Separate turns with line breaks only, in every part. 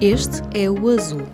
Este é o azul.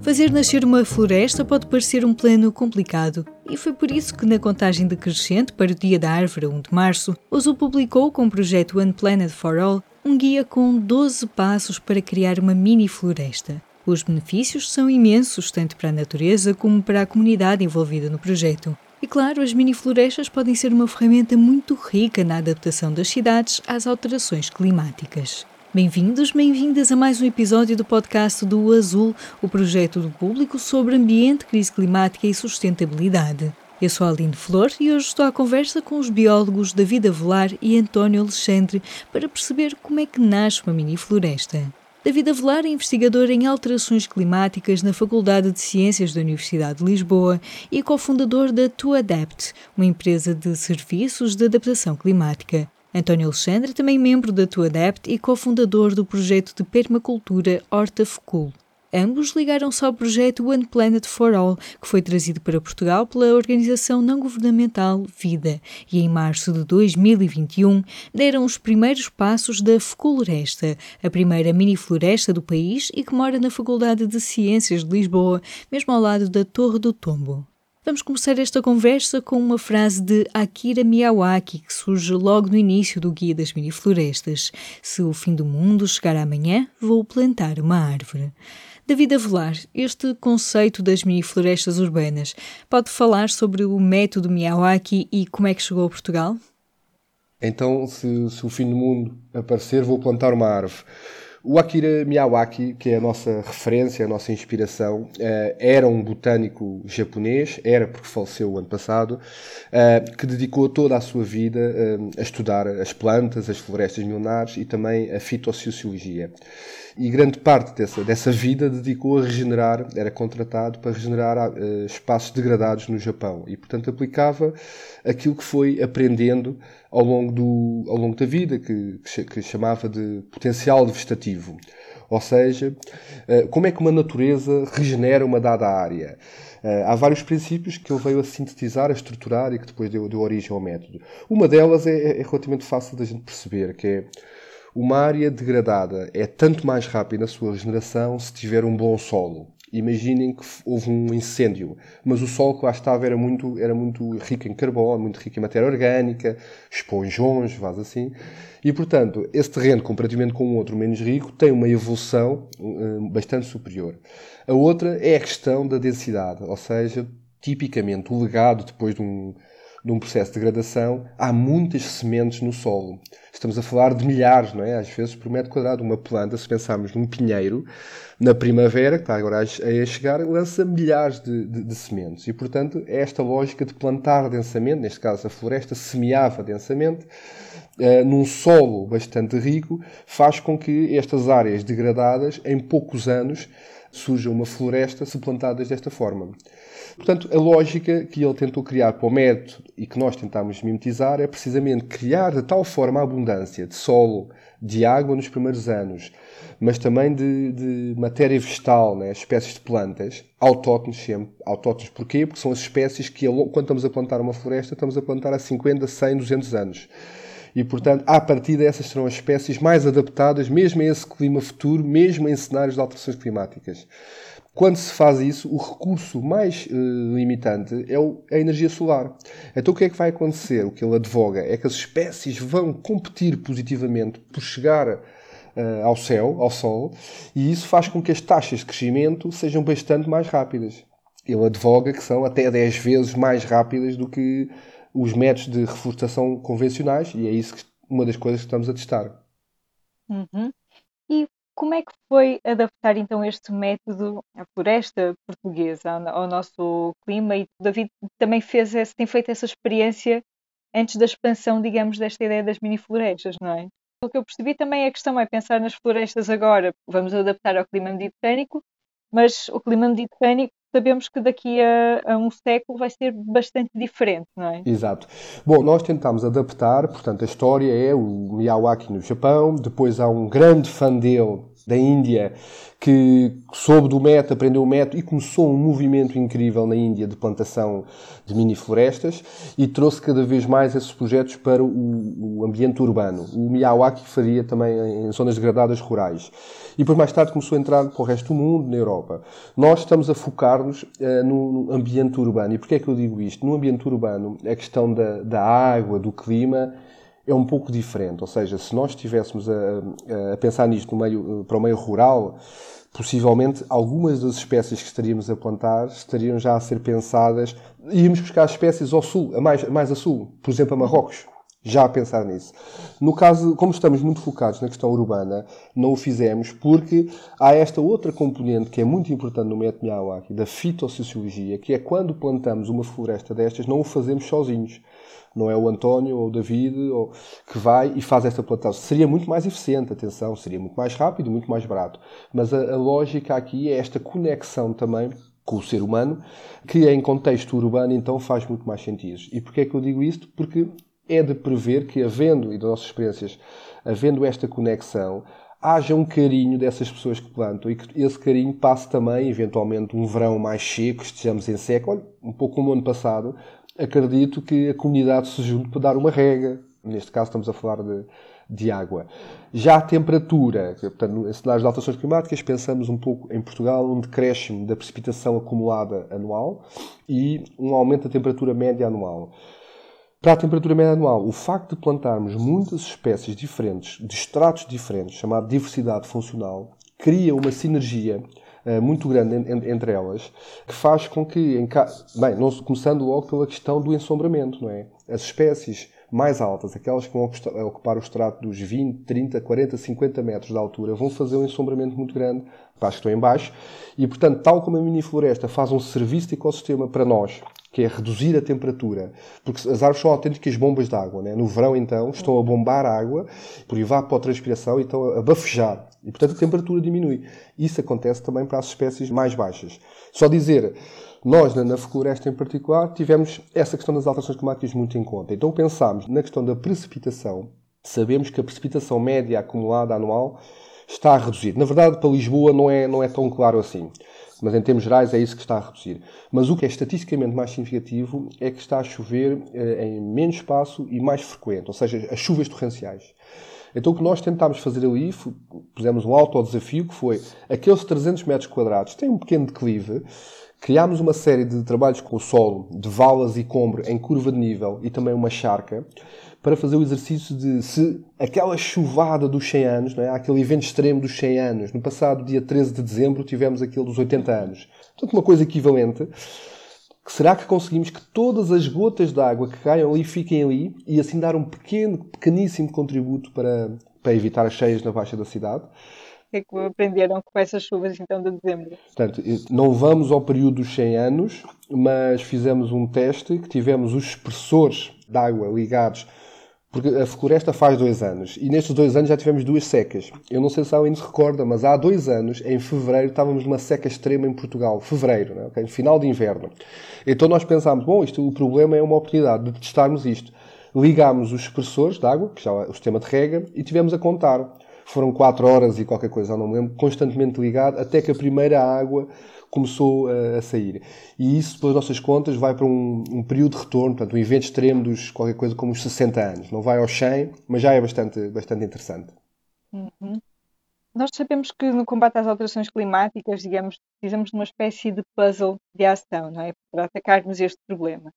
Fazer nascer uma floresta pode parecer um plano complicado, e foi por isso que, na contagem decrescente para o Dia da Árvore, 1 de março, o Azul publicou, com o projeto One Planet for All, um guia com 12 passos para criar uma mini floresta. Os benefícios são imensos, tanto para a natureza como para a comunidade envolvida no projeto. E claro, as mini-florestas podem ser uma ferramenta muito rica na adaptação das cidades às alterações climáticas. Bem-vindos, bem-vindas a mais um episódio do podcast do Azul, o projeto do público sobre ambiente, crise climática e sustentabilidade. Eu sou a Aline Flor e hoje estou à conversa com os biólogos David Avelar e António Alexandre para perceber como é que nasce uma mini-floresta. David Avelar é investigador em alterações climáticas na Faculdade de Ciências da Universidade de Lisboa e cofundador da ToAdapt, uma empresa de serviços de adaptação climática. António Alexandre, também membro da ToAdapt e cofundador do projeto de permacultura Horta Fecul. Ambos ligaram-se ao projeto One Planet for All, que foi trazido para Portugal pela organização não-governamental Vida, e em março de 2021 deram os primeiros passos da Feculoresta, a primeira mini-floresta do país e que mora na Faculdade de Ciências de Lisboa, mesmo ao lado da Torre do Tombo. Vamos começar esta conversa com uma frase de Akira Miyawaki, que surge logo no início do Guia das Mini-Florestas. Se o fim do mundo chegar amanhã, vou plantar uma árvore. David Avelar, este conceito das mini-florestas urbanas, pode falar sobre o método Miyawaki e como é que chegou a Portugal?
Então, se, se o fim do mundo aparecer, vou plantar uma árvore. O Akira Miyawaki, que é a nossa referência, a nossa inspiração, eh, era um botânico japonês, era porque faleceu o ano passado, eh, que dedicou toda a sua vida eh, a estudar as plantas, as florestas milenares e também a fitossociologia e grande parte dessa, dessa vida dedicou a regenerar, era contratado para regenerar espaços degradados no Japão e, portanto, aplicava aquilo que foi aprendendo ao longo, do, ao longo da vida, que, que chamava de potencial vegetativo. Ou seja, uh, como é que uma natureza regenera uma dada área. Uh, há vários princípios que ele veio a sintetizar, a estruturar e que depois deu, deu origem ao método. Uma delas é, é relativamente fácil da gente perceber, que é uma área degradada é tanto mais rápida na sua regeneração se tiver um bom solo. Imaginem que houve um incêndio, mas o solo que lá estava era muito, era muito rico em carbono, muito rico em matéria orgânica, esponjões, vaz assim. E, portanto, esse terreno, comparativamente com o outro menos rico, tem uma evolução um, bastante superior. A outra é a questão da densidade, ou seja, tipicamente o legado depois de um, de um processo de degradação, há muitas sementes no solo. Estamos a falar de milhares, não é? Às vezes por metro quadrado. Uma planta, se pensarmos num pinheiro, na primavera, que está agora a chegar, lança milhares de, de, de sementes. E, portanto, é esta lógica de plantar densamente, neste caso a floresta semeava densamente, Uh, num solo bastante rico, faz com que estas áreas degradadas, em poucos anos, surja uma floresta se plantadas desta forma. Portanto, a lógica que ele tentou criar para o método e que nós tentámos mimetizar é precisamente criar de tal forma a abundância de solo, de água nos primeiros anos, mas também de, de matéria vegetal, né? espécies de plantas, autóctones sempre. Autóctones porquê? Porque são as espécies que, quando estamos a plantar uma floresta, estamos a plantar há 50, 100, 200 anos. E, portanto, a partir dessas serão as espécies mais adaptadas, mesmo a esse clima futuro, mesmo em cenários de alterações climáticas. Quando se faz isso, o recurso mais uh, limitante é o, a energia solar. Então o que é que vai acontecer? O que ele advoga é que as espécies vão competir positivamente por chegar uh, ao céu, ao Sol, e isso faz com que as taxas de crescimento sejam bastante mais rápidas. Ele advoga que são até 10 vezes mais rápidas do que os métodos de reforestação convencionais, e é isso que, uma das coisas que estamos a testar.
Uhum. E como é que foi adaptar então este método à floresta portuguesa, ao, nosso clima? E o David também fez esse, tem feito essa experiência antes da expansão, digamos, desta ideia das mini florestas, não é? O que eu percebi também a questão é pensar nas florestas agora, vamos adaptar ao clima mediterrâneo, mas o clima mediterrâneo sabemos que daqui a, a, um século vai ser bastante diferente, não é?
Exato. Bom, nós tentamos adaptar, portanto, a história é o Miyawaki no Japão, depois há um grande fã dele da Índia que soube do método, aprendeu o método e começou um movimento incrível na Índia de plantação de mini florestas e trouxe cada vez mais esses projetos para o, o ambiente urbano. O Miyawaki faria também em zonas degradadas rurais. E depois mais tarde começou a entrar para o resto do mundo, na Europa. Nós estamos a focar-nos uh, no ambiente urbano. E porquê é que eu digo isto? No ambiente urbano, a questão da, da água, do clima, é um pouco diferente. Ou seja, se nós estivéssemos a, a pensar nisto meio, para o meio rural, possivelmente algumas das espécies que estaríamos a plantar estariam já a ser pensadas. Íamos buscar espécies ao sul, a mais, mais a sul, por exemplo, a Marrocos. Já a pensar nisso. No caso, como estamos muito focados na questão urbana, não o fizemos porque há esta outra componente que é muito importante no método Miyawaki, da fitossociologia, que é quando plantamos uma floresta destas, não o fazemos sozinhos não é o António ou o David ou, que vai e faz esta plantação. Seria muito mais eficiente, atenção, seria muito mais rápido, muito mais barato. Mas a, a lógica aqui é esta conexão também com o ser humano, que em contexto urbano então faz muito mais sentido. E porquê é que eu digo isto? Porque é de prever que, havendo, e das nossas experiências, havendo esta conexão, haja um carinho dessas pessoas que plantam e que esse carinho passe também, eventualmente, um verão mais seco, estejamos em seco, olha, um pouco como o ano passado, acredito que a comunidade se junte para dar uma rega. Neste caso estamos a falar de, de água. Já a temperatura, portanto, em cenários de alterações climáticas, pensamos um pouco em Portugal um decréscimo da precipitação acumulada anual e um aumento da temperatura média anual. Para a temperatura média anual, o facto de plantarmos muitas espécies diferentes, de estratos diferentes, chamado diversidade funcional, cria uma sinergia uh, muito grande en, entre elas, que faz com que, em ca... bem, não, começando logo pela questão do ensombramento, não é? As espécies mais altas, aquelas que vão ocupar o estrato dos 20, 30, 40, 50 metros de altura, vão fazer um ensombramento muito grande para as que estão em baixo. E, portanto, tal como a mini floresta faz um serviço de ecossistema para nós, que é reduzir a temperatura, porque as árvores são autênticas bombas de água. Né? No verão, então, estão a bombar água por evapotranspiração e estão a bafejar. E, portanto, a temperatura diminui. Isso acontece também para as espécies mais baixas. Só dizer, nós, na, floresta em particular, tivemos essa questão das alterações climáticas muito em conta. Então, pensámos na questão da precipitação. Sabemos que a precipitação média acumulada anual está a reduzir. Na verdade, para Lisboa não é, não é tão claro assim mas em termos gerais é isso que está a reduzir. Mas o que é estatisticamente mais significativo é que está a chover eh, em menos espaço e mais frequente, ou seja, as chuvas torrenciais. Então o que nós tentámos fazer ali, pusemos um alto desafio, que foi aqueles 300 metros quadrados têm um pequeno declive, criámos uma série de trabalhos com o solo, de valas e combro em curva de nível e também uma charca, para fazer o exercício de se aquela chuvada dos 100 anos, não é? aquele evento extremo dos 100 anos, no passado dia 13 de dezembro tivemos aquele dos 80 anos. Portanto, uma coisa equivalente. Será que conseguimos que todas as gotas de água que caiam ali fiquem ali e assim dar um pequeno, pequeníssimo contributo para, para evitar as cheias na baixa da cidade?
O que é que aprenderam com essas chuvas então de dezembro?
Portanto, não vamos ao período dos 100 anos, mas fizemos um teste que tivemos os expressores de água ligados porque a floresta faz dois anos e nestes dois anos já tivemos duas secas. Eu não sei se alguém se recorda, mas há dois anos, em fevereiro, estávamos numa seca extrema em Portugal. Fevereiro, né? okay? final de inverno. Então nós pensámos, bom, isto, o problema é uma oportunidade de testarmos isto. Ligámos os expressores de água, que já é o sistema de rega, e tivemos a contar. Foram quatro horas e qualquer coisa, não me lembro, constantemente ligado, até que a primeira água começou a, a, sair. E isso, pelas nossas contas, vai para um, um, período de retorno, portanto, um evento extremo dos qualquer coisa como os 60 anos. Não vai aos 100, mas já é bastante, bastante interessante.
Uhum. Nós sabemos que no combate às alterações climáticas, digamos, precisamos de uma espécie de puzzle de ação, não é? Para atacarmos este problema.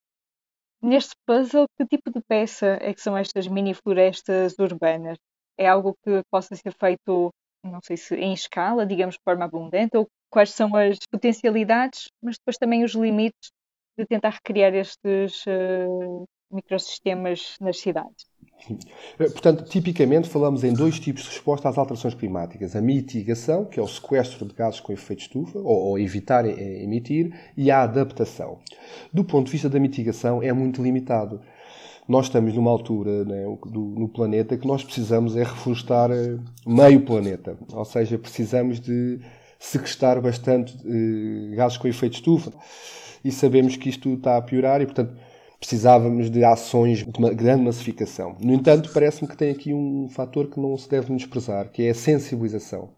Neste puzzle, que tipo de peça é que são estas mini florestas urbanas? É algo que possa ser feito, não sei se em escala, digamos, de forma abundante, ou quais são as potencialidades, mas depois também os limites de tentar recriar estes uh, microsistemas nas cidades.
Eh, portanto, tipicamente falamos em dois tipos de resposta às alterações climáticas: a mitigação, que é o sequestro de gases com efeito estufa, ou, ou evitar emitir, e a adaptação. Do ponto de vista da mitigação, é muito limitado. Nós estamos numa altura né, do, no planeta que nós precisamos é reflorestar eh, meio planeta, ou seja, precisamos de sequestrar bastante eh, gases com efeito estufa. E sabemos que isto está a piorar e, portanto, precisávamos de ações de uma grande massificação. No entanto, parece-me que tem aqui um fator que não se deve desprezar, que é a sensibilização.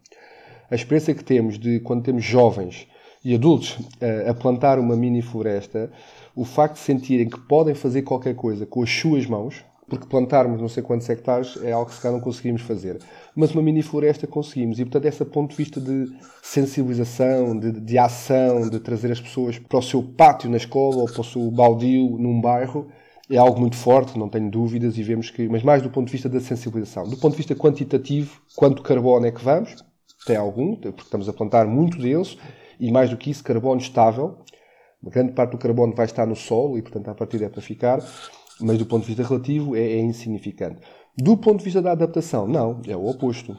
A experiência que temos de quando temos jovens e adultos a, a plantar uma mini floresta, o facto de sentirem que podem fazer qualquer coisa com as suas mãos, porque plantarmos não sei quantos hectares é algo que se calhar não conseguimos fazer. Mas uma mini floresta conseguimos. E, portanto, esse ponto de vista de sensibilização, de, de ação, de trazer as pessoas para o seu pátio na escola ou para o seu baldio num bairro, é algo muito forte, não tenho dúvidas, e vemos que, mas mais do ponto de vista da sensibilização. Do ponto de vista quantitativo, quanto carbono é que vamos? Tem algum, porque estamos a plantar muito deles, e mais do que isso, carbono estável. Uma grande parte do carbono vai estar no solo e, portanto, a partir é para ficar mas do ponto de vista relativo é, é insignificante. Do ponto de vista da adaptação, não, é o oposto.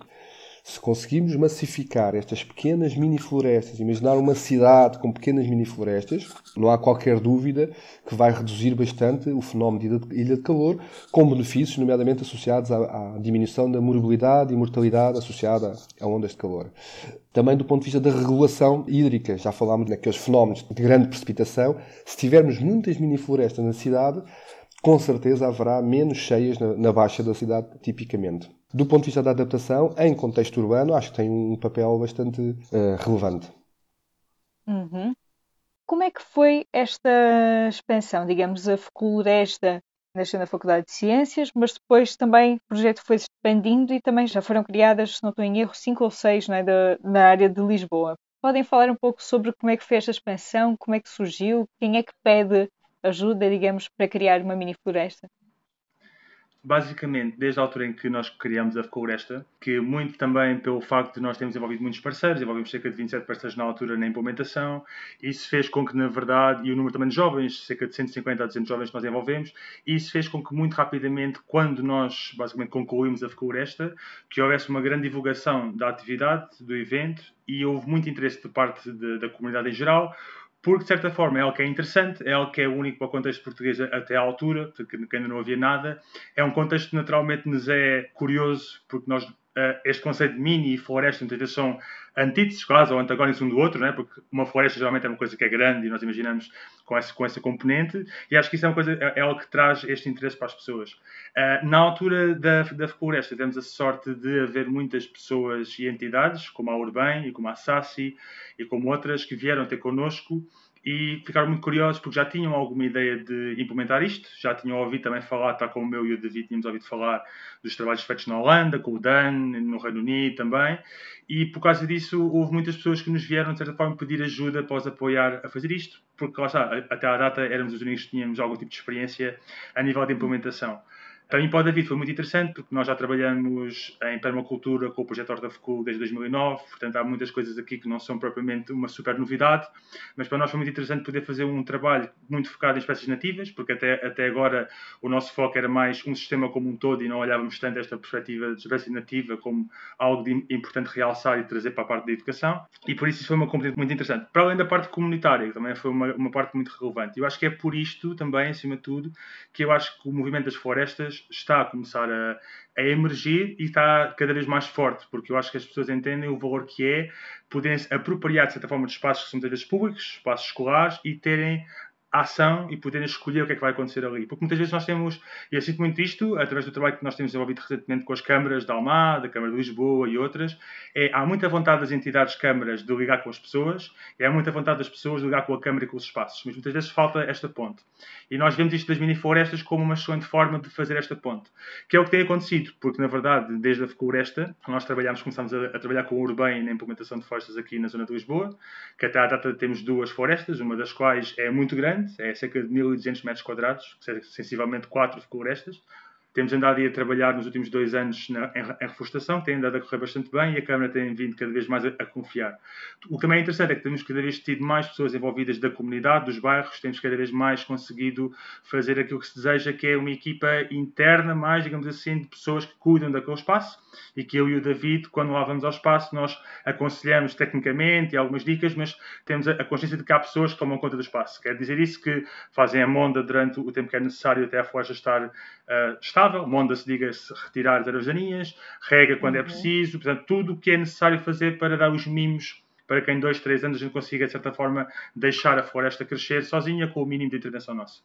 Se conseguirmos massificar estas pequenas mini-florestas, imaginar uma cidade com pequenas mini-florestas, não há qualquer dúvida que vai reduzir bastante o fenómeno de ilha de calor, com benefícios, nomeadamente associados à, à diminuição da morbilidade e mortalidade associada a ondas de calor. Também do ponto de vista da regulação hídrica, já falámos naqueles fenómenos de grande precipitação. Se tivermos muitas mini-florestas na cidade, com certeza haverá menos cheias na, na, baixa da cidade, tipicamente. Do ponto de vista da adaptação, em contexto urbano, acho que tem um papel bastante uh, relevante.
Uhum. Como é que foi esta expansão? Digamos, a floresta nasceu na Faculdade de Ciências, mas depois também o projeto foi se expandindo e também já foram criadas, se não estou em erro, cinco ou seis é, da, na área de Lisboa. Podem falar um pouco sobre como é que foi esta expansão, como é que surgiu, quem é que pede ajuda, digamos, para criar uma mini floresta?
Basicamente, desde a altura em que nós criamos a Floresta, que muito também pelo facto de nós termos envolvido muitos parceiros, envolvemos cerca de 27 parceiros na altura na implementação, isso fez com que, na verdade, e o número também de jovens, cerca de 150 a 200 jovens que nós envolvemos, isso fez com que muito rapidamente, quando nós basicamente concluímos a Floresta, que houvesse uma grande divulgação da atividade, do evento, e houve muito interesse de parte de, da comunidade em geral, porque de certa forma é algo que é interessante, é algo que é único para o contexto português até à altura, porque ainda não havia nada. É um contexto que naturalmente nos é curioso, porque nós uh, este conceito de mini e floresta muitas vezes são antíteses quase, ou antagónicos um do outro, né? porque uma floresta geralmente é uma coisa que é grande e nós imaginamos com essa, com essa componente, e acho que isso é, uma coisa, é, é algo que traz este interesse para as pessoas. Uh, na altura da, da floresta, temos a sorte de haver muitas pessoas e entidades, como a Urbem e como a Sassi e como outras, que vieram ter connosco e ficaram muito curiosos porque já tinham alguma ideia de implementar isto, já tinham ouvido também falar, tal como eu e o David tínhamos ouvido falar dos trabalhos feitos na Holanda, com o Dan, no Reino Unido também, e por causa disso houve muitas pessoas que nos vieram, de certa forma, pedir ajuda para os apoiar a fazer isto, porque lá está, até à data éramos os únicos que tínhamos algum tipo de experiência a nível de implementação. Para mim, para o David, foi muito interessante, porque nós já trabalhamos em permacultura com o projeto Horta Fecul desde 2009, portanto, há muitas coisas aqui que não são propriamente uma super novidade, mas para nós foi muito interessante poder fazer um trabalho muito focado em espécies nativas, porque até, até agora o nosso foco era mais um sistema como um todo e não olhávamos tanto esta perspectiva de espécie nativa como algo de importante realçar e trazer para a parte da educação, e por isso isso foi uma componente muito interessante. Para além da parte comunitária, que também foi uma, uma parte muito relevante. Eu acho que é por isto também, acima de tudo, que eu acho que o movimento das florestas está a começar a, a emergir e está cada vez mais forte, porque eu acho que as pessoas entendem o valor que é poderem se apropriar, de certa forma, de espaços que são muitas vezes públicos, espaços escolares, e terem ação e poderem escolher o que é que vai acontecer ali. Porque muitas vezes nós temos, e eu sinto muito isto, através do trabalho que nós temos desenvolvido recentemente com as câmaras da Almada, da Câmara de Lisboa e outras, é, há muita vontade das entidades câmaras de ligar com as pessoas e há muita vontade das pessoas de ligar com a Câmara e com os espaços, mas muitas vezes falta esta ponte. E nós vemos isto das mini-florestas como uma excelente forma de fazer esta ponte, que é o que tem acontecido, porque na verdade, desde a floresta, nós trabalhamos, começamos a, a trabalhar com o Urbem na implementação de florestas aqui na zona de Lisboa, que até à data temos duas florestas, uma das quais é muito grande, grande, é cerca de 1.200 metros quadrados, sensivelmente quatro florestas. Temos andado a trabalhar nos últimos dois anos na, em, em, reflorestação, tem andado a correr bastante bem e a Câmara tem vindo cada vez mais a, a, confiar. O que também é interessante é que temos cada vez tido mais pessoas envolvidas da comunidade, dos bairros, temos cada vez mais conseguido fazer aquilo que se deseja, que é uma equipa interna, mais, digamos assim, de pessoas que cuidam daquele espaço e que eu e o David, quando lá vamos ao espaço, nós aconselhamos tecnicamente e algumas dicas, mas temos a, a consciência de que há pessoas que tomam conta do espaço. Quer dizer isso que fazem a monda durante o tempo que é necessário até a floresta estar uh, estável, monda-se, diga-se, retirar as ervas daninhas, rega quando é uhum. é preciso, portanto, tudo o que é necessário fazer para dar os mimos para que em dois, três anos a gente consiga, de certa forma, deixar a floresta crescer sozinha com o mínimo de intervenção nossa.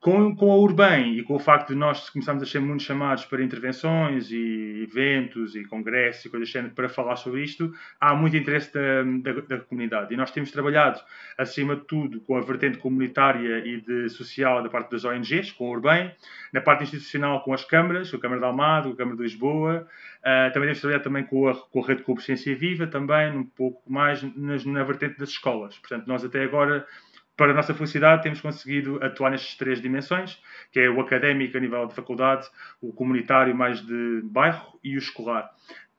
Com, com a Urbem e com o facto de nós começarmos a ser muito chamados para intervenções e eventos e congressos e coisas assim para falar sobre isto, há muito interesse da, da, da, comunidade. E nós temos trabalhado, acima de tudo, com a vertente comunitária e de social da parte das ONGs, com a Urbem, na parte institucional com as câmaras, com a Câmara de Almada, com a Câmara de Lisboa, uh, também temos trabalhado também com a, com a Rede de Consciência Viva, também um pouco mais nas, na vertente das escolas. Portanto, nós até agora para a nossa felicidade, temos conseguido atuar nestas três dimensões, que é o académico a nível de faculdade, o comunitário mais de bairro e o escolar.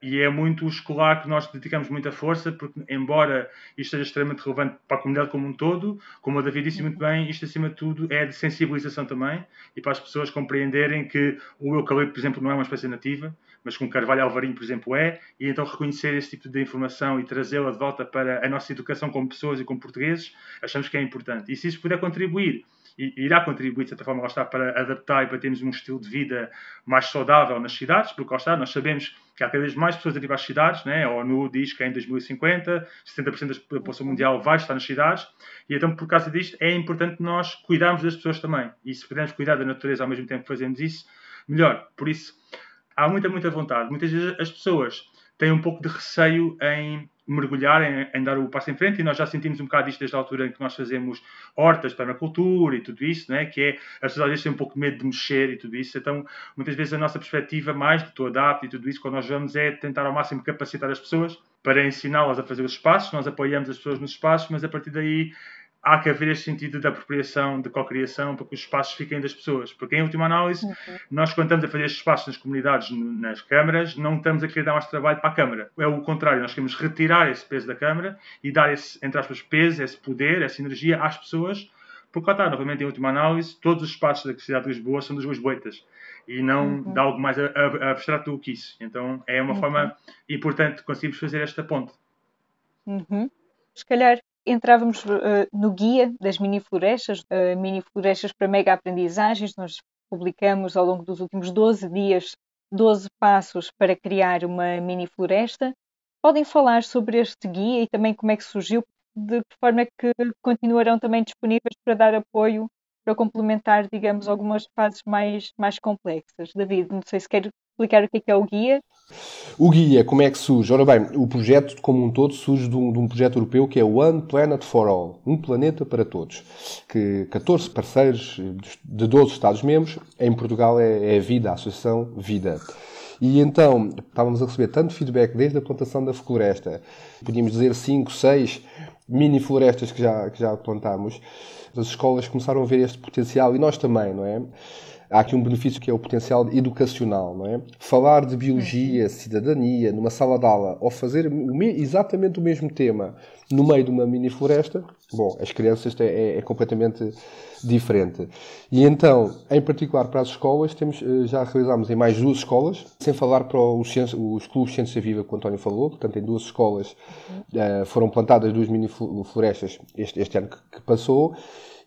E é muito o escolar que nós dedicamos muita força, porque, embora isto seja extremamente relevante para a comunidade como um todo, como a David disse muito bem, isto, acima de tudo, é de sensibilização também e para as pessoas compreenderem que o eucalipto, por exemplo, não é uma espécie nativa, mas com Carvalho Alvarinho, por exemplo, é, e então reconhecer esse tipo de informação e trazê-la de volta para a nossa educação como pessoas e como portugueses, achamos que é importante. E se isso puder contribuir, irá contribuir, de certa forma, lá está, para adaptar e para termos um estilo de vida mais saudável nas cidades, porque lá está, nós sabemos que há cada vez mais pessoas a ir às cidades, né? a ONU diz que em 2050 70% da população mundial vai estar nas cidades, e então por causa disto é importante nós cuidarmos das pessoas também, e se pudermos cuidar da natureza ao mesmo tempo que fazemos isso, melhor. Por isso, há muita, muita vontade. Muitas vezes as pessoas têm um pouco de receio em mergulhar, em, em, dar o passo em frente, e nós já sentimos um bocado isto desde a altura em que nós fazemos hortas, permacultura e tudo isso, né? que é as pessoas às vezes têm um pouco de medo de mexer e tudo isso, então muitas vezes a nossa perspectiva mais de tu adapto e tudo isso, quando nós vamos é tentar ao máximo capacitar as pessoas para ensiná-las a fazer os espaços, nós apoiamos as pessoas nos espaços, mas a partir daí há que haver este sentido de apropriação, de co-criação, para que os espaços fiquem das pessoas. Porque, em última análise, uhum. nós, quando estamos a fazer estes espaços nas comunidades, nas câmaras, não estamos a querer dar mais trabalho para a Câmara. É o contrário, nós queremos retirar esse peso da Câmara e dar esse, entre aspas, peso, esse poder, essa energia às pessoas, porque, lá está, novamente, em última análise, todos os espaços da cidade de Lisboa são dos lisboetas e não uhum. de algo mais abstrato do que isso. Então, é uma uhum. forma importante conseguirmos fazer esta ponte.
Uhum. Se calhar entrávamos uh, no guia das mini florestas, uh, mini florestas para mega aprendizagens. Nós publicamos ao longo dos últimos 12 dias 12 passos para criar uma mini floresta. Podem falar sobre este guia e também como é que surgiu, de forma que continuarão também disponíveis para dar apoio, para complementar, digamos, algumas fases mais, mais complexas. David, não sei se quer explicar o que é, que é o guia
o guia, como é que surge? Ora bem, o projeto como um todo surge de um, de um, projeto europeu que é One Planet for All, um planeta para todos, que 14 parceiros de 12 Estados-membros, em Portugal é, é Vida, a Associação Vida. E então, estávamos a receber tanto feedback desde a plantação da floresta, podíamos dizer 5, 6 mini florestas que já, que já plantámos, as escolas começaram a ver este potencial e nós também, não é? Há aqui um benefício que é o potencial educacional, não é? Falar de biologia, cidadania, numa sala de aula, ou fazer exatamente o mesmo tema no meio de uma mini floresta, bom, as crianças é, é, completamente diferente. E então, em particular para as escolas, temos, eh, já realizámos em mais duas escolas, sem falar para os, os clubes Ciência Viva que o António falou, portanto, em duas escolas uh, foram plantadas duas mini florestas este, este ano que, que passou,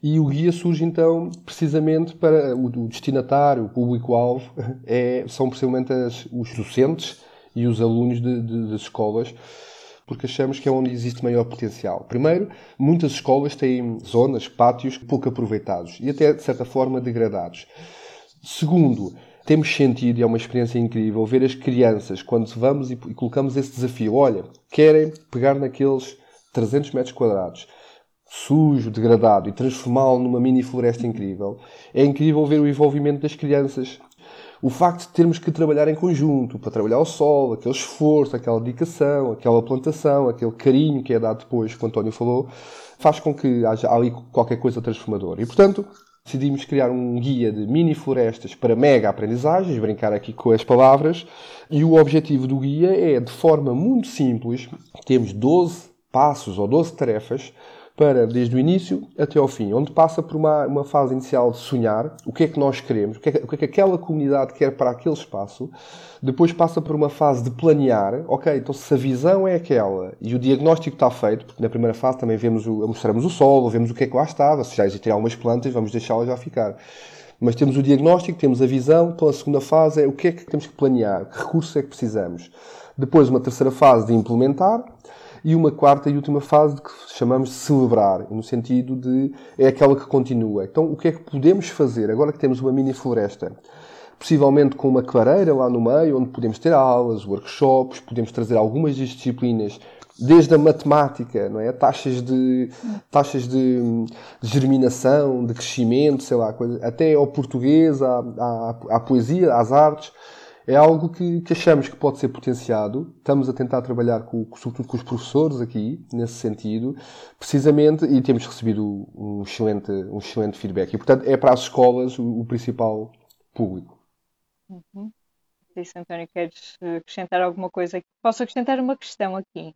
e o guia surge então precisamente para o, destinatário, o público-alvo, é, são precisamente as, os docentes e os alunos de, de, das escolas, porque achamos que é onde existe maior potencial. Primeiro, muitas escolas têm zonas, pátios pouco aproveitados e até de certa forma degradados. Segundo, temos sentido, e é uma experiência incrível, ver as crianças, quando vamos e, e colocamos esse desafio, olha, querem pegar naqueles 300 metros quadrados, sujo, degradado e transformá-lo numa mini floresta incrível, é incrível ver o envolvimento das crianças. O facto de termos que trabalhar em conjunto, para trabalhar o sol, aquele esforço, aquela dedicação, aquela plantação, aquele carinho que é dado depois, que o António falou, faz com que haja ali qualquer coisa transformadora. E, portanto, decidimos criar um guia de mini florestas para mega aprendizagens, brincar aqui com as palavras, e o objetivo do guia é, de forma muito simples, temos 12 passos ou 12 tarefas para, desde o início até ao fim, onde passa por uma, uma fase inicial de sonhar o que é que nós queremos, o que é o que, é que aquela comunidade quer para aquele espaço, depois passa por uma fase de planear, ok, então se a visão é aquela e o diagnóstico está feito, porque na primeira fase também vemos o, mostramos o solo, vemos o que é que lá estava, se já existem algumas plantas, vamos deixá-las já ficar. Mas temos o diagnóstico, temos a visão, então a segunda fase é o que é que temos que planear, que recursos é que precisamos. Depois uma terceira fase de implementar, e uma quarta e última fase que chamamos de celebrar, no sentido de é aquela que continua. Então, o que é que podemos fazer agora que temos uma mini floresta? Possivelmente com uma clareira lá no meio, onde podemos ter aulas, workshops, podemos trazer algumas disciplinas desde a matemática, não é? Taxas de, taxas de, de germinação, de crescimento, sei lá, até ao português, à, à, à poesia, às artes é algo que, que, achamos que pode ser potenciado. Estamos a tentar trabalhar, com, sobretudo com os professores aqui, nesse sentido, precisamente, e temos recebido um excelente, um excelente feedback. E, portanto, é para as escolas o, o principal público.
Uhum. Disse, António, queres acrescentar alguma coisa? Posso acrescentar uma questão aqui,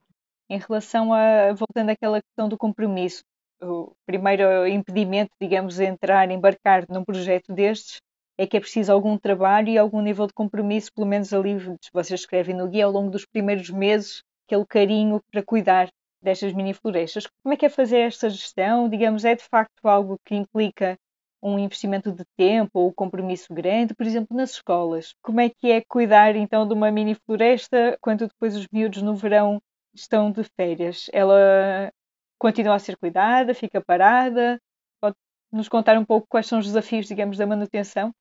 em relação a, voltando àquela questão do compromisso. O primeiro impedimento, digamos, entrar, embarcar num projeto destes é que é preciso algum trabalho e algum nível de compromisso, pelo menos ali vocês escrevem no guia, ao longo dos primeiros meses, aquele carinho para cuidar destas mini florestas. Como é que é fazer esta gestão? Digamos, é de facto algo que implica um investimento de tempo ou compromisso grande, por exemplo, nas escolas. Como é que é cuidar então de uma mini floresta quando depois os miúdos no verão estão de férias? Ela continua a ser cuidada, fica parada? Pode nos contar um pouco quais são os desafios, digamos, da manutenção?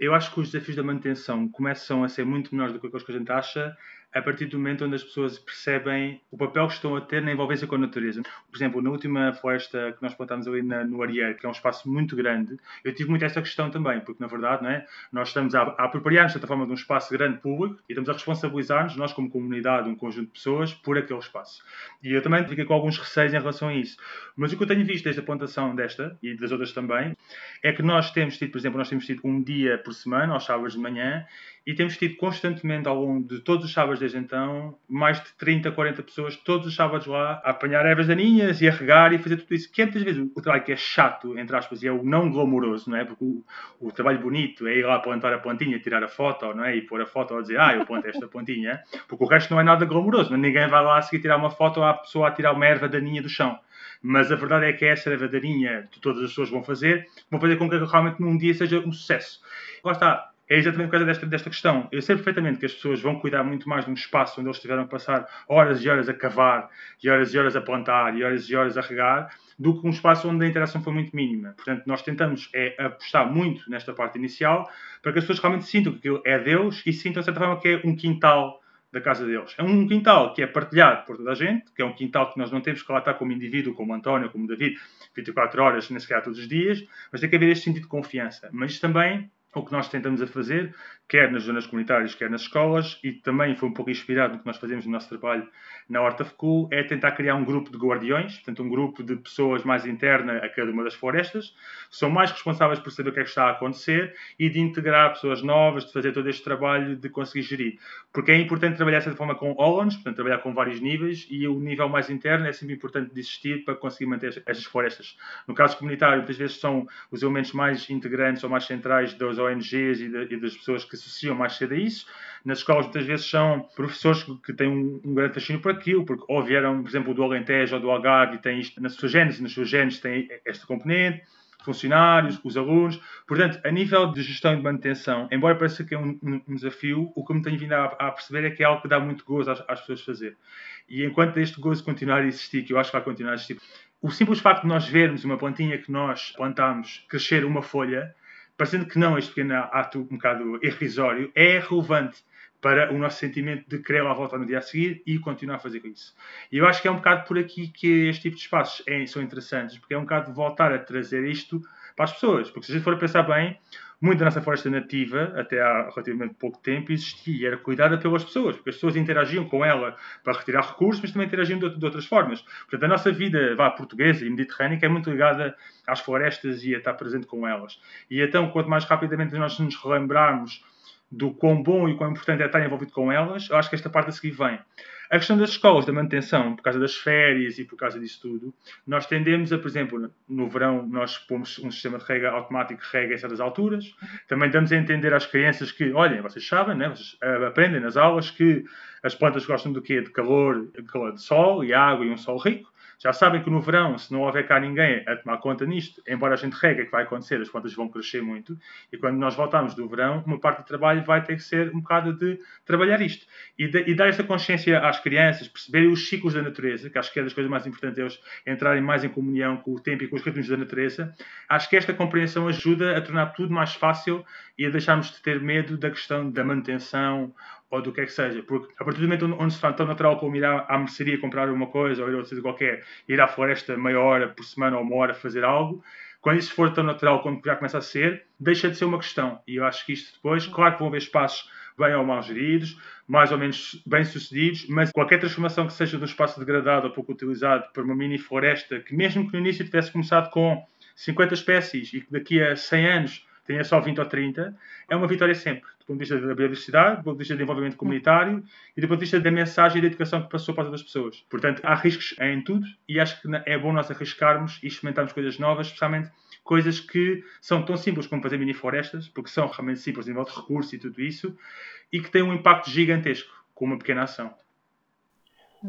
Eu acho que os desafios da manutenção começam a ser muito menores do que aqueles que a gente acha a partir do momento onde as pessoas percebem o papel que estão a ter na envolvência com a natureza. Por exemplo, na última floresta que nós plantámos ali na, no Arieiro, que é um espaço muito grande, eu tive muito esta questão também, porque na verdade é, nós estamos a, a apropriar-nos, de certa forma, de um espaço grande público e estamos a responsabilizar-nos, nós como comunidade, um conjunto de pessoas, por aquele espaço. E eu também fiquei com alguns receios em relação a isso. Mas o que eu tenho visto desde a plantação desta e das outras também, é que nós temos tido, por exemplo, nós temos tido um dia por semana, aos sábados de manhã, e temos tido constantemente ao longo de todos os sábados desde então mais de 30, 40 pessoas todos os sábados lá a apanhar ervas daninhas e a regar e fazer tudo isso. Que é muitas vezes o trabalho que é chato, entre aspas, e é o não glamouroso, não é? Porque o, o trabalho bonito é ir lá plantar a plantinha, tirar a foto, não é? E pôr a foto a dizer, ah, eu plantei esta plantinha, porque o resto não é nada glamouroso. Ninguém vai lá a seguir tirar uma foto à pessoa a tirar uma erva daninha do chão. Mas a verdade é que essa erva daninha que todas as pessoas vão fazer, vão fazer com que realmente num dia seja um sucesso. Lá está, é exatamente por causa desta, desta questão. Eu sei perfeitamente que as pessoas vão cuidar muito mais de um espaço onde eles tiveram que passar horas e horas a cavar, e horas e horas a plantar, e horas e horas a regar, do que um espaço onde a interação foi muito mínima. Portanto, nós tentamos é apostar muito nesta parte inicial para que as pessoas realmente sintam que aquilo é Deus e sintam, de certa forma, que é um quintal da casa deles. É um quintal que é partilhado por toda a gente, que é um quintal que nós não temos que lá estar como indivíduo, como António, como David, 24 horas, nem sequer todos os dias, mas tem que haver este sentido de confiança. Mas também o que nós tentamos a fazer, quer nas zonas comunitárias, quer nas escolas, e também foi um pouco inspirado no que nós fazemos no nosso trabalho na Horta Fecul, é tentar criar um grupo de guardiões, portanto, um grupo de pessoas mais interna a cada uma das florestas, são mais responsáveis por saber o que é que está a acontecer e de integrar pessoas novas, de fazer todo este trabalho de conseguir gerir. Porque é importante trabalhar dessa forma com Hollands, portanto, trabalhar com vários níveis, e o nível mais interno é sempre importante de existir para conseguir manter estas florestas. No caso comunitário, muitas vezes são os elementos mais integrantes ou mais centrais das ONGs e, de, e das pessoas que associam mais cedo a isso. Nas escolas, muitas vezes, são professores que têm um, um grande fascínio por aquilo, porque ou vieram, por exemplo, do Alentejo ou do Algarve e têm isto na sua gênese, nas suas genes têm este componente funcionários, os alunos. Portanto, a nível de gestão e de manutenção, embora pareça que é um, um, um desafio, o que me tenho vindo a, a, perceber é que é algo que dá muito gozo às, às, pessoas fazer. E enquanto este gozo continuar a existir, que eu acho que vai continuar a existir, o simples facto de nós vermos uma plantinha que nós plantamos crescer uma folha parecendo que não, este pequeno ato um bocado irrisório, é relevante para o nosso sentimento de querer lá voltar no dia a seguir e continuar a fazer isso. E eu acho que é um bocado por aqui que este tipo de espaços é, são interessantes, porque é um bocado voltar a trazer isto para as pessoas. Porque se a gente for pensar bem, muito da nossa floresta nativa, até há relativamente pouco tempo, existia e era cuidada pelas pessoas, porque as pessoas interagiam com ela para retirar recursos, mas também interagiam de, de outras formas. Portanto, a nossa vida vá, portuguesa e mediterrânica é muito ligada às florestas e a estar presente com elas. E então, quanto mais rapidamente nós nos relembrarmos do quão bom e quão importante é estar envolvido com elas, eu acho que esta parte a seguir vem. A questão das escolas, da manutenção, por causa das férias e por causa disso tudo, nós tendemos a, por exemplo, no verão nós pomos um sistema de rega automático que rega em certas alturas. Também damos a entender às crianças que, olhem, vocês sabem, né? vocês uh, aprendem nas aulas que As plantas gostam do quê? De calor, de calor de sol e água e um sol rico. Já sabem que no verão, se não houver cá ninguém a tomar conta nisto, embora a gente rega que vai acontecer, as plantas vão crescer muito. E quando nós voltarmos do verão, uma parte do trabalho vai ter que ser um bocado de trabalhar isto. E, de, e dar esta consciência às crianças, perceberem os ciclos da natureza, que acho que é das coisas mais importantes, eles entrarem mais em comunhão com o tempo e com os ritmos da natureza. Acho que esta compreensão ajuda a tornar tudo mais fácil e a deixarmos de ter medo da questão da manutenção ou do que é que seja. Porque a partir do momento onde se faz tão natural como ir à, à mercearia comprar uma coisa ou ir a qualquer, ir à floresta meia hora por semana ou uma hora fazer algo, quando isso for tão natural como já começa a ser, deixa de ser uma questão. E eu acho que isto depois, claro que vão haver espaços bem ou mal geridos, mais ou menos bem sucedidos, mas qualquer transformação que seja de um espaço degradado ou pouco utilizado para uma mini floresta, que mesmo que no início tivesse começado com 50 espécies e que daqui a 100 anos tenha só 20 ou 30, é uma vitória sempre, do ponto de vista da biodiversidade, do ponto de vista do desenvolvimento comunitário e do ponto de vista da mensagem e da educação que passou para as outras pessoas. Portanto, há riscos em tudo e acho que é bom nós arriscarmos e experimentarmos coisas novas, especialmente coisas que são tão simples como fazer mini florestas, porque são realmente simples em nível de recursos e tudo isso, e que têm um impacto gigantesco com uma pequena ação.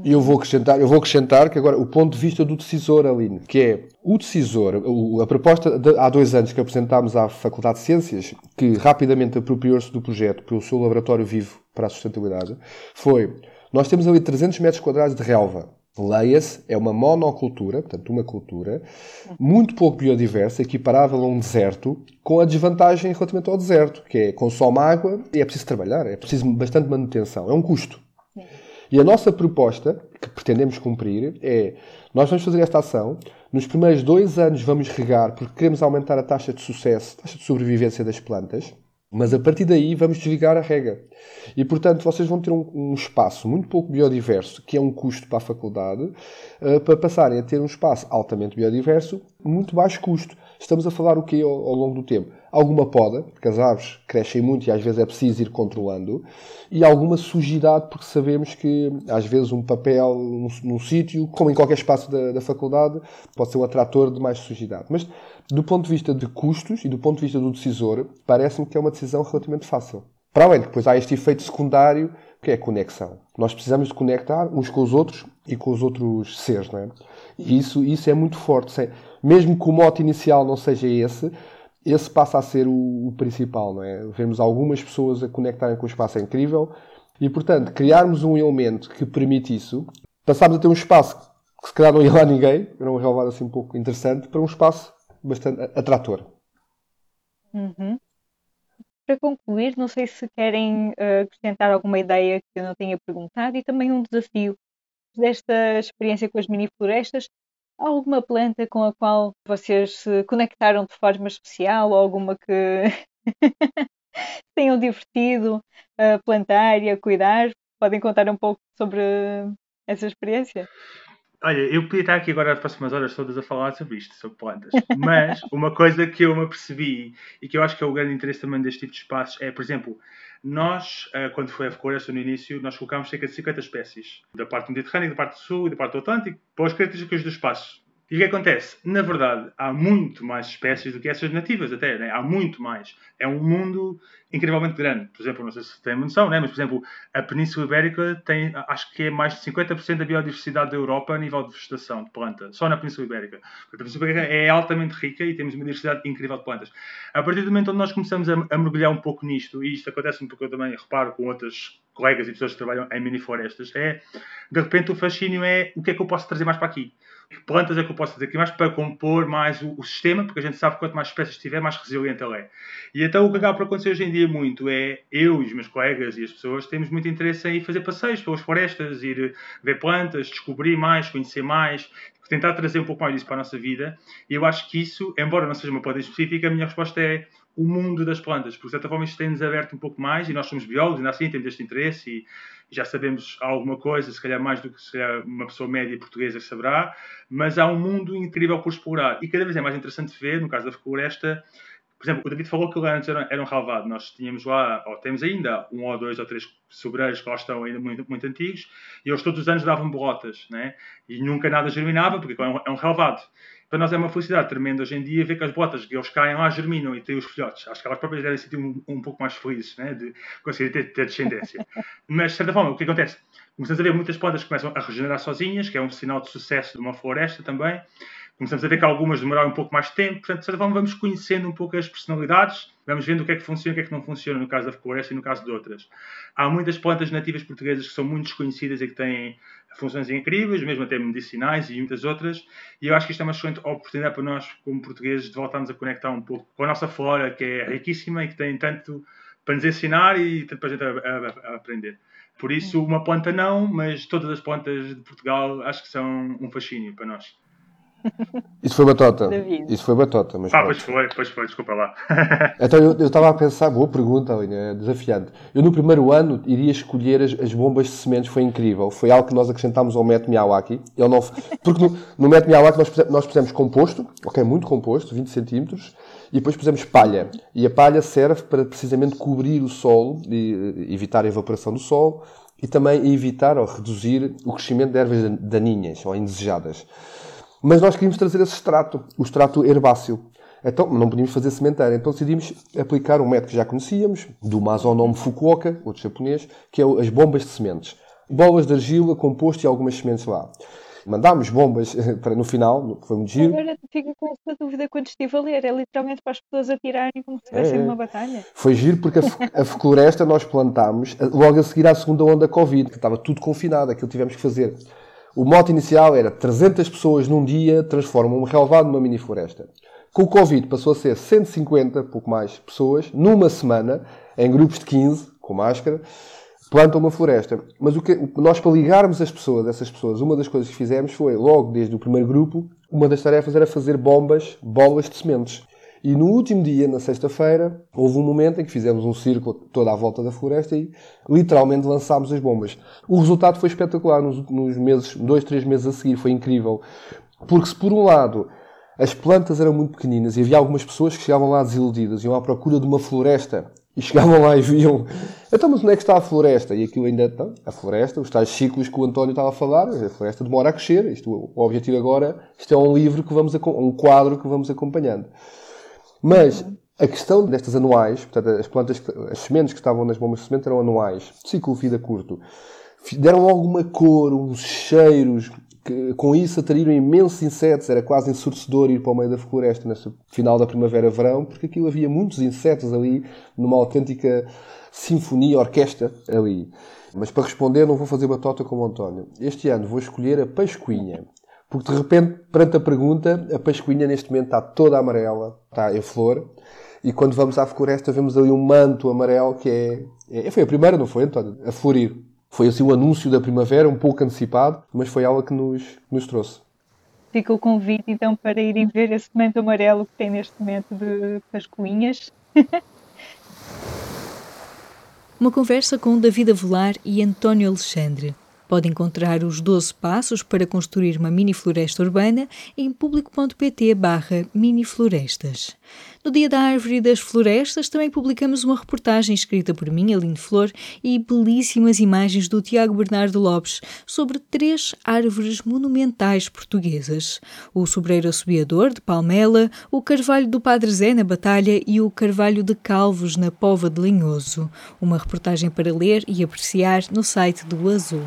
E eu vou acrescentar, eu vou acrescentar que agora o ponto de vista do decisor, Aline, que é o decisor, a proposta de, há dois anos que apresentámos à Faculdade de Ciências, que rapidamente apropriou-se do projeto pelo seu laboratório vivo para a sustentabilidade, foi, nós temos ali 300 metros quadrados de relva. Leia-se, é uma monocultura, portanto uma cultura, muito pouco biodiversa, equiparável a um deserto, com a desvantagem relativamente ao deserto, que é consome água e é preciso trabalhar, é preciso bastante manutenção, é um custo. E a nossa proposta, que pretendemos cumprir, é: nós vamos fazer esta ação, nos primeiros dois anos vamos regar, porque queremos aumentar a taxa de sucesso, taxa de sobrevivência das plantas, mas a partir daí vamos desligar a rega. E, portanto, vocês vão ter um, um, espaço muito pouco biodiverso, que é um custo para a faculdade, uh, para passarem a ter um espaço altamente biodiverso, muito baixo custo. Estamos a falar o quê ao, ao longo do tempo? Alguma poda, porque as árvores crescem muito e às vezes é preciso ir controlando, e alguma sujidade, porque sabemos que às vezes um papel num, num sítio, como em qualquer espaço da, da, faculdade, pode ser um atrator de mais sujidade. Mas do ponto de vista de custos e do ponto de vista do decisor, parece-me que é uma decisão relativamente fácil. Para além, depois há este efeito secundário, que é conexão. Nós precisamos de conectar uns com os outros e com os outros seres, não é? E isso, isso é muito forte. Mesmo que o mote inicial não seja esse, esse passa a ser o, o, principal, não é? Vemos algumas pessoas a conectarem com o espaço é incrível e, portanto, criarmos um elemento que permite isso, passámos a ter um espaço que se calhar não ia lá ninguém, era um relevado assim um pouco interessante, para um espaço bastante atrator.
Uhum. Para concluir, não sei se querem uh, acrescentar alguma ideia que eu não tenha perguntado e também um desafio desta experiência com as mini florestas Há alguma planta com a qual vocês se conectaram de forma especial ou alguma que tenham divertido a plantar e a cuidar? Podem contar um pouco sobre essa experiência?
Olha, eu podia estar aqui agora as próximas horas todas a falar sobre isto, sobre plantas. Mas uma coisa que eu me apercebi e que eu acho que é o grande interesse também deste tipo de espaços é, por exemplo, nós, eh, quando foi a floresta no início, nós colocámos cerca de 50 espécies, da parte do Mediterrâneo, da parte do Sul da parte do Atlântico, para as características do espaço. E o que acontece? Na verdade, há muito mais espécies do que essas nativas, até. Né? Há muito mais. É um mundo incrivelmente grande. Por exemplo, não sei se tem noção, né? mas, por exemplo, a Península Ibérica tem, acho que é mais de 50% da biodiversidade da Europa a nível de vegetação, de planta. Só na Península Ibérica. A Península Ibérica é altamente rica e temos uma diversidade incrível de plantas. A partir do momento onde nós começamos a, a mergulhar um pouco nisto, e isto acontece porque eu também reparo com outras colegas e pessoas que trabalham em mini florestas, é, de repente, o fascínio é o que é que eu posso trazer mais para aqui plantas é que eu posso fazer aqui mais para compor mais o, o, sistema, porque a gente sabe que quanto mais espécies tiver, mais resiliente ele é. E então o que acaba por acontecer hoje em dia muito é eu e os meus colegas e as pessoas temos muito interesse em fazer passeios pelas florestas, ir ver plantas, descobrir mais, conhecer mais, tentar trazer um pouco mais disso para a nossa vida. E eu acho que isso, embora não seja uma planta específica, a minha resposta é o mundo das plantas, porque de certa forma isto tem-nos aberto um pouco mais e nós somos biólogos, ainda assim temos este interesse e já sabemos alguma coisa, se calhar mais do que uma pessoa média portuguesa saberá, mas há um mundo incrível por explorar e cada vez é mais interessante ver, no caso da floresta, Por exemplo, o David falou que o antes era, era um relevado. Nós tínhamos lá, ou temos ainda, um ou dois ou três sobreiros que lá estão ainda muito, muito antigos, e eles todos os anos davam bolotas, né? E nunca nada germinava, porque é um, é um relevado para nós é uma felicidade tremenda hoje em dia ver que as botas que eles caem lá germinam e têm os filhotes. Acho que elas próprias devem se sentir um, um pouco mais felizes né, de conseguir ter, ter, descendência. Mas, de certa forma, o que acontece? Começamos a ver muitas plantas que começam a regenerar sozinhas, que é um sinal de sucesso de uma floresta também. Começamos a ver que algumas demoraram um pouco mais de tempo, portanto, de certa forma, vamos conhecendo um pouco as personalidades, vamos vendo o que é que funciona e o que é que não funciona no caso da floresta e no caso de outras. Há muitas plantas nativas portuguesas que são muito desconhecidas e que têm funções incríveis, mesmo até medicinais e muitas outras, e eu acho que isto é uma excelente oportunidade para nós, como portugueses, de voltarmos a conectar um pouco com a nossa flora, que é riquíssima e que tem tanto para nos ensinar e tanto para a gente a, a, a aprender. Por isso, uma planta não, mas todas as plantas de Portugal acho que são um fascínio para nós.
Isso foi batota. David. Isso foi batota. Mas
ah, pois foi, pois foi, desculpa lá.
então eu estava a pensar, boa pergunta, Aline, desafiante. Eu no primeiro ano iria escolher as, as, bombas de sementes, foi incrível. Foi algo que nós acrescentámos ao método Miyawaki. Ele não, porque no, no método Miyawaki nós, nós pusemos composto, ok, muito composto, 20 centímetros, e depois pusemos palha. E a palha serve para precisamente cobrir o solo e evitar a evaporação do solo e também evitar ou reduzir o crescimento de ervas daninhas ou indesejadas. Mas nós queríamos trazer esse extrato, o extrato herbáceo. Então, não podíamos fazer sementeira. Então decidimos aplicar um método que já conhecíamos, do Masonome Fukuoka, outro japonês, que é as bombas de sementes. Bolas de argila, composto e algumas sementes lá. Mandámos bombas para no final, foi muito giro.
Agora fico com essa dúvida quando estive a ler. É literalmente para as pessoas atirarem como se estivessem é, numa batalha.
Foi giro porque a, a floresta nós plantámos logo a seguir à segunda onda da Covid, que estava tudo confinado, aquilo tivemos que fazer o mote inicial era 300 pessoas num dia transformam um relevado numa mini floresta. Com o Covid passou a ser 150, pouco mais, pessoas, numa semana, em grupos de 15, com máscara, plantam uma floresta. Mas o que, nós, para ligarmos as pessoas, essas pessoas, uma das coisas que fizemos foi, logo desde o primeiro grupo, uma das tarefas era fazer bombas, bolas de sementes. E no último dia, na sexta-feira, houve um momento em que fizemos um círculo toda à volta da floresta e literalmente lançámos as bombas. O resultado foi espetacular nos, nos meses, dois, três meses a seguir, foi incrível. Porque se por um lado as plantas eram muito pequeninas e havia algumas pessoas que chegavam lá desiludidas, iam à procura de uma floresta e chegavam lá e viam, então, mas onde é que está a floresta? E aquilo ainda está, a floresta, os tais ciclos que o António estava a falar, a floresta demora a crescer. Isto, o objetivo agora, isto é um livro que vamos, um quadro que vamos acompanhando. Mas a questão destas anuais, portanto, as plantas, as sementes que estavam nas bombas de semente eram anuais, ciclo de vida curto, deram alguma cor, uns cheiros, que, com isso atraíram imensos insetos, era quase ensurdecedor ir para o meio da floresta neste final da primavera-verão, porque aquilo havia muitos insetos ali, numa autêntica sinfonia, orquestra ali. Mas para responder, não vou fazer batota como o António. Este ano vou escolher a pascuinha. Porque de repente, perante a pergunta, a pascuinha neste momento está toda amarela, está em flor, e quando vamos à floresta vemos ali um manto amarelo que é, é. Foi a primeira, não foi, António? A florir. Foi assim o anúncio da primavera, um pouco antecipado, mas foi ela que nos, nos trouxe.
Fica o convite então para irem ver esse manto amarelo que tem neste momento de pascuinhas.
Uma conversa com David Avelar e António Alexandre. Pode encontrar os 12 passos para construir uma mini floresta urbana em público.pt barra miniflorestas. No Dia da Árvore e das Florestas também publicamos uma reportagem escrita por mim, Aline Flor, e belíssimas imagens do Tiago Bernardo Lopes sobre três árvores monumentais portuguesas. O sobreiro assobiador de Palmela, o carvalho do Padre Zé na Batalha e o carvalho de Calvos na Pova de Linhoso. Uma reportagem para ler e apreciar no site do Azul.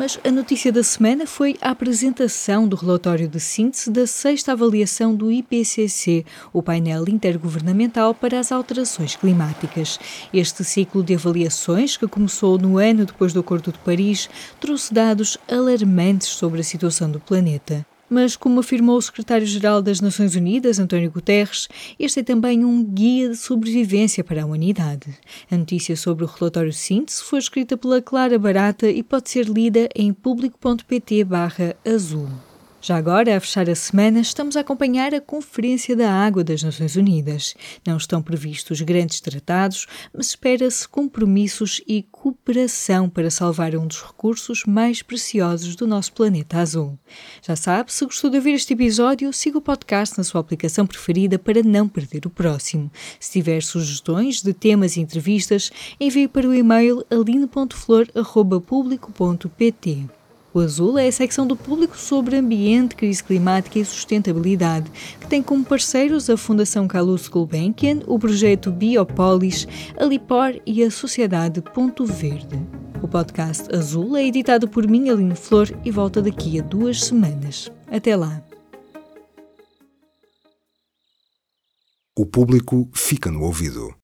Mas a notícia da semana foi a apresentação do relatório de síntese da sexta avaliação do IPCC, o painel intergovernamental para as alterações climáticas. Este ciclo de avaliações, que começou no ano depois do Acordo de Paris, trouxe dados alarmantes sobre a situação do planeta. Mas, como afirmou o secretário-geral das Nações Unidas, António Guterres, este é também um guia de sobrevivência para a humanidade. A notícia sobre o relatório síntese foi escrita pela Clara Barata e pode ser lida em público.pt/azul. Já agora, a fechar a semana, estamos a acompanhar a Conferência da Água das Nações Unidas. Não estão previstos grandes tratados, mas espera-se compromissos e cooperação para salvar um dos recursos mais preciosos do nosso planeta azul. Já sabe, se gostou de ouvir este episódio, siga o podcast na sua aplicação preferida para não perder o próximo. Se tiver sugestões de temas e entrevistas, envie para o e-mail aline.flor.público.pt. O Azul é a secção do público sobre ambiente, crise climática e sustentabilidade, que tem como parceiros a Fundação Calouste Gulbenkian, o projeto Biopolis, a Lipor e a Sociedade Ponto Verde. O podcast Azul é editado por mim, Aline Flor, e volta daqui a duas semanas. Até lá.
O público fica no ouvido.